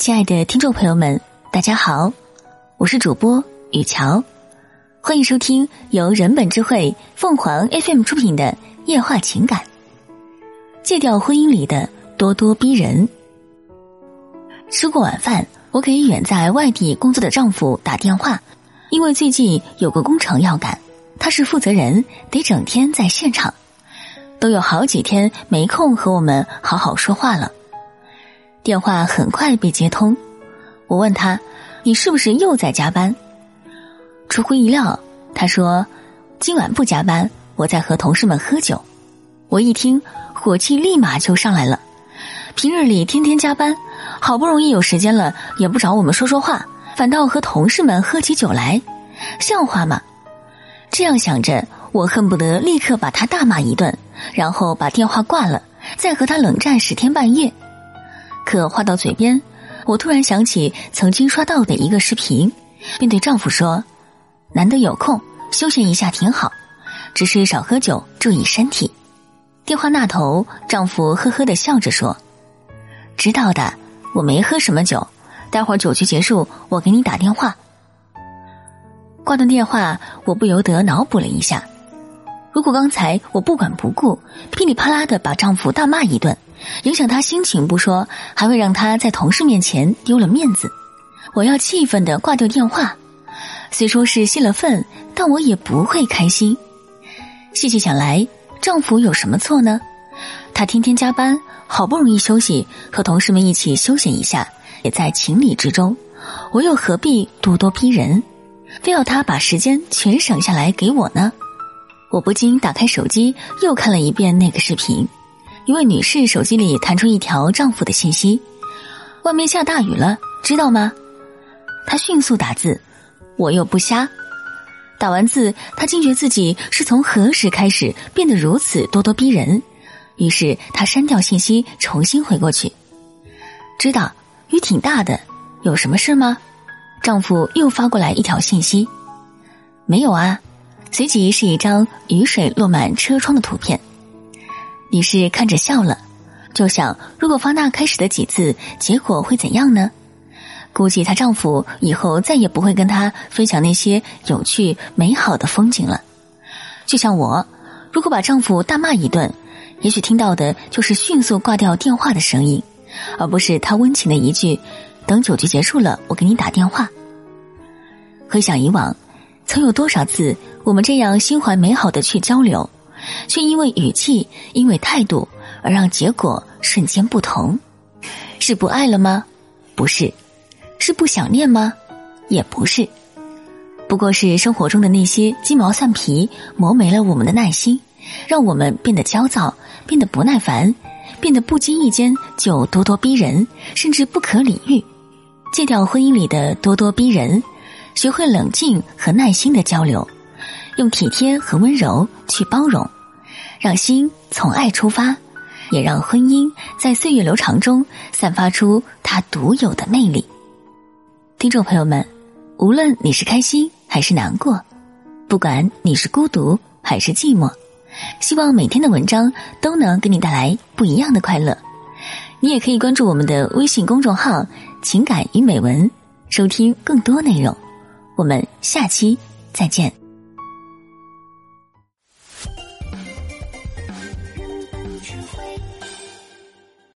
亲爱的听众朋友们，大家好，我是主播雨乔，欢迎收听由人本智慧凤凰 FM 出品的《夜话情感》。戒掉婚姻里的咄咄逼人。吃过晚饭，我给远在外地工作的丈夫打电话，因为最近有个工程要赶，他是负责人，得整天在现场，都有好几天没空和我们好好说话了。电话很快被接通，我问他：“你是不是又在加班？”出乎意料，他说：“今晚不加班，我在和同事们喝酒。”我一听，火气立马就上来了。平日里天天加班，好不容易有时间了，也不找我们说说话，反倒和同事们喝起酒来，像话吗？这样想着，我恨不得立刻把他大骂一顿，然后把电话挂了，再和他冷战十天半夜。可话到嘴边，我突然想起曾经刷到的一个视频，便对丈夫说：“难得有空，休闲一下挺好，只是少喝酒，注意身体。”电话那头，丈夫呵呵的笑着说：“知道的，我没喝什么酒，待会儿酒局结束，我给你打电话。”挂断电话，我不由得脑补了一下：如果刚才我不管不顾，噼里啪啦的把丈夫大骂一顿。影响他心情不说，还会让他在同事面前丢了面子。我要气愤的挂掉电话，虽说是泄了愤，但我也不会开心。细细想来，丈夫有什么错呢？他天天加班，好不容易休息，和同事们一起休闲一下，也在情理之中。我又何必咄咄逼人，非要他把时间全省下来给我呢？我不禁打开手机，又看了一遍那个视频。一位女士手机里弹出一条丈夫的信息：“外面下大雨了，知道吗？”她迅速打字：“我又不瞎。”打完字，她惊觉自己是从何时开始变得如此咄咄逼人，于是她删掉信息，重新回过去。知道雨挺大的，有什么事吗？丈夫又发过来一条信息：“没有啊。”随即是一张雨水落满车窗的图片。女士看着笑了，就想如果发那开始的几次，结果会怎样呢？估计她丈夫以后再也不会跟她分享那些有趣美好的风景了。就像我，如果把丈夫大骂一顿，也许听到的就是迅速挂掉电话的声音，而不是他温情的一句“等酒局结束了，我给你打电话”。回想以往，曾有多少次我们这样心怀美好的去交流。却因为语气、因为态度而让结果瞬间不同，是不爱了吗？不是，是不想念吗？也不是，不过是生活中的那些鸡毛蒜皮磨没了我们的耐心，让我们变得焦躁，变得不耐烦，变得不经意间就咄咄逼人，甚至不可理喻。戒掉婚姻里的咄咄逼人，学会冷静和耐心的交流。用体贴和温柔去包容，让心从爱出发，也让婚姻在岁月流长中散发出它独有的魅力。听众朋友们，无论你是开心还是难过，不管你是孤独还是寂寞，希望每天的文章都能给你带来不一样的快乐。你也可以关注我们的微信公众号“情感与美文”，收听更多内容。我们下期再见。